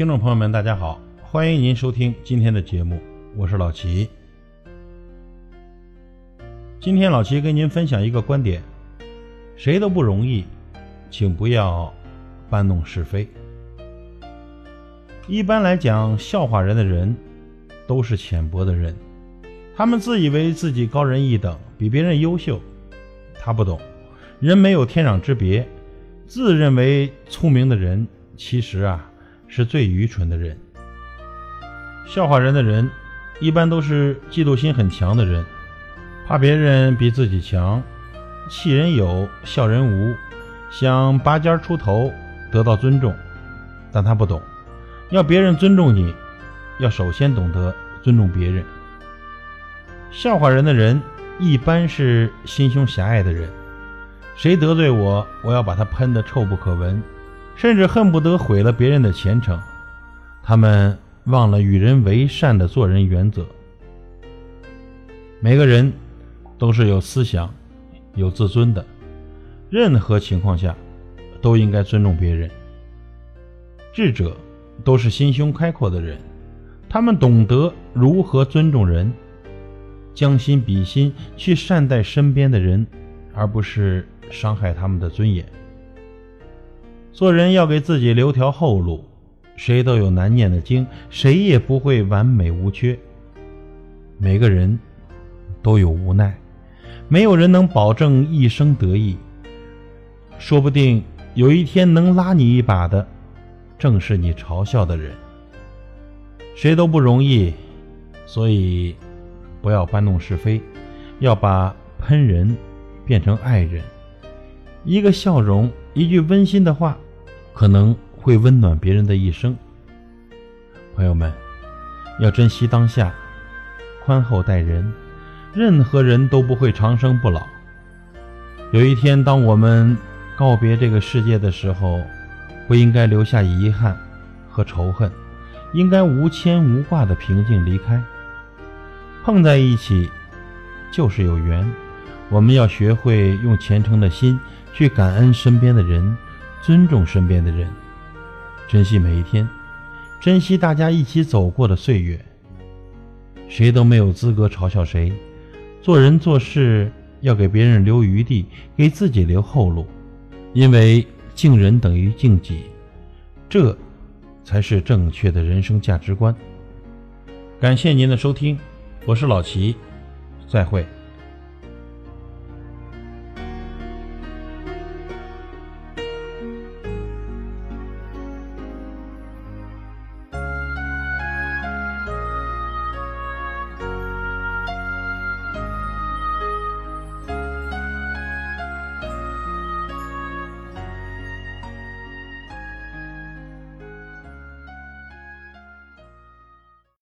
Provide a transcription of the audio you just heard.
听众朋友们，大家好，欢迎您收听今天的节目，我是老齐。今天老齐跟您分享一个观点：谁都不容易，请不要搬弄是非。一般来讲，笑话人的人都是浅薄的人，他们自以为自己高人一等，比别人优秀。他不懂，人没有天壤之别，自认为聪明的人，其实啊。是最愚蠢的人。笑话人的人，一般都是嫉妒心很强的人，怕别人比自己强，气人有，笑人无，想拔尖出头，得到尊重。但他不懂，要别人尊重你，要首先懂得尊重别人。笑话人的人，一般是心胸狭隘的人，谁得罪我，我要把他喷得臭不可闻。甚至恨不得毁了别人的前程，他们忘了与人为善的做人原则。每个人都是有思想、有自尊的，任何情况下都应该尊重别人。智者都是心胸开阔的人，他们懂得如何尊重人，将心比心去善待身边的人，而不是伤害他们的尊严。做人要给自己留条后路，谁都有难念的经，谁也不会完美无缺。每个人都有无奈，没有人能保证一生得意。说不定有一天能拉你一把的，正是你嘲笑的人。谁都不容易，所以不要搬弄是非，要把喷人变成爱人。一个笑容，一句温馨的话，可能会温暖别人的一生。朋友们，要珍惜当下，宽厚待人。任何人都不会长生不老。有一天，当我们告别这个世界的时候，不应该留下遗憾和仇恨，应该无牵无挂的平静离开。碰在一起，就是有缘。我们要学会用虔诚的心去感恩身边的人，尊重身边的人，珍惜每一天，珍惜大家一起走过的岁月。谁都没有资格嘲笑谁，做人做事要给别人留余地，给自己留后路，因为敬人等于敬己，这才是正确的人生价值观。感谢您的收听，我是老齐，再会。